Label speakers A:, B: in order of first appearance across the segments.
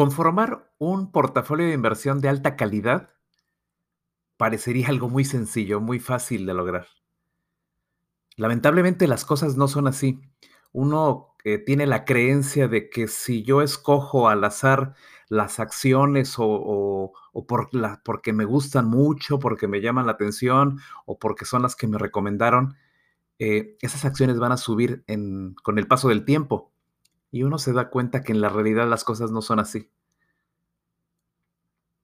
A: Conformar un portafolio de inversión de alta calidad parecería algo muy sencillo, muy fácil de lograr. Lamentablemente las cosas no son así. Uno eh, tiene la creencia de que si yo escojo al azar las acciones o, por porque me gustan mucho, porque me llaman la atención o porque son las que me recomendaron, eh, esas acciones van a subir con el paso del tiempo. Y uno se da cuenta que en la realidad las cosas no son así.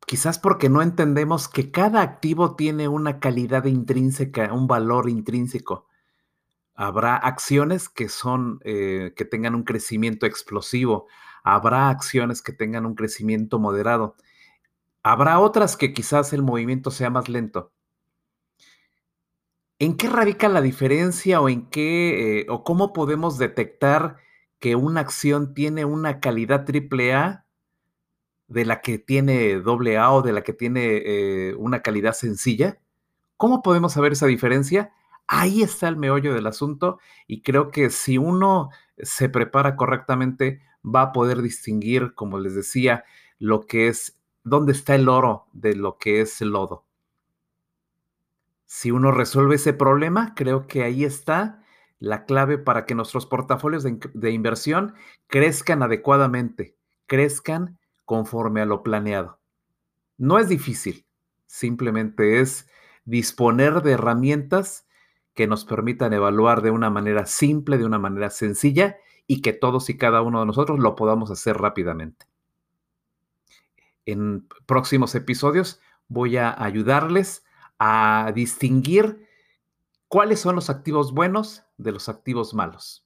A: Quizás porque no entendemos que cada activo tiene una calidad intrínseca, un valor intrínseco. Habrá acciones que son, eh, que tengan un crecimiento explosivo. Habrá acciones que tengan un crecimiento moderado. Habrá otras que quizás el movimiento sea más lento. ¿En qué radica la diferencia o en qué eh, o cómo podemos detectar que una acción tiene una calidad triple A de la que tiene doble A o de la que tiene eh, una calidad sencilla? ¿Cómo podemos saber esa diferencia? Ahí está el meollo del asunto y creo que si uno se prepara correctamente va a poder distinguir, como les decía, lo que es, dónde está el oro de lo que es el lodo. Si uno resuelve ese problema, creo que ahí está la clave para que nuestros portafolios de, inversión crezcan adecuadamente, crezcan conforme a lo planeado. No es difícil, simplemente es disponer de herramientas que nos permitan evaluar de una manera simple, de una manera sencilla y que todos y cada uno de nosotros lo podamos hacer rápidamente. En próximos episodios voy a ayudarles a distinguir cuáles son los activos buenos de los activos malos.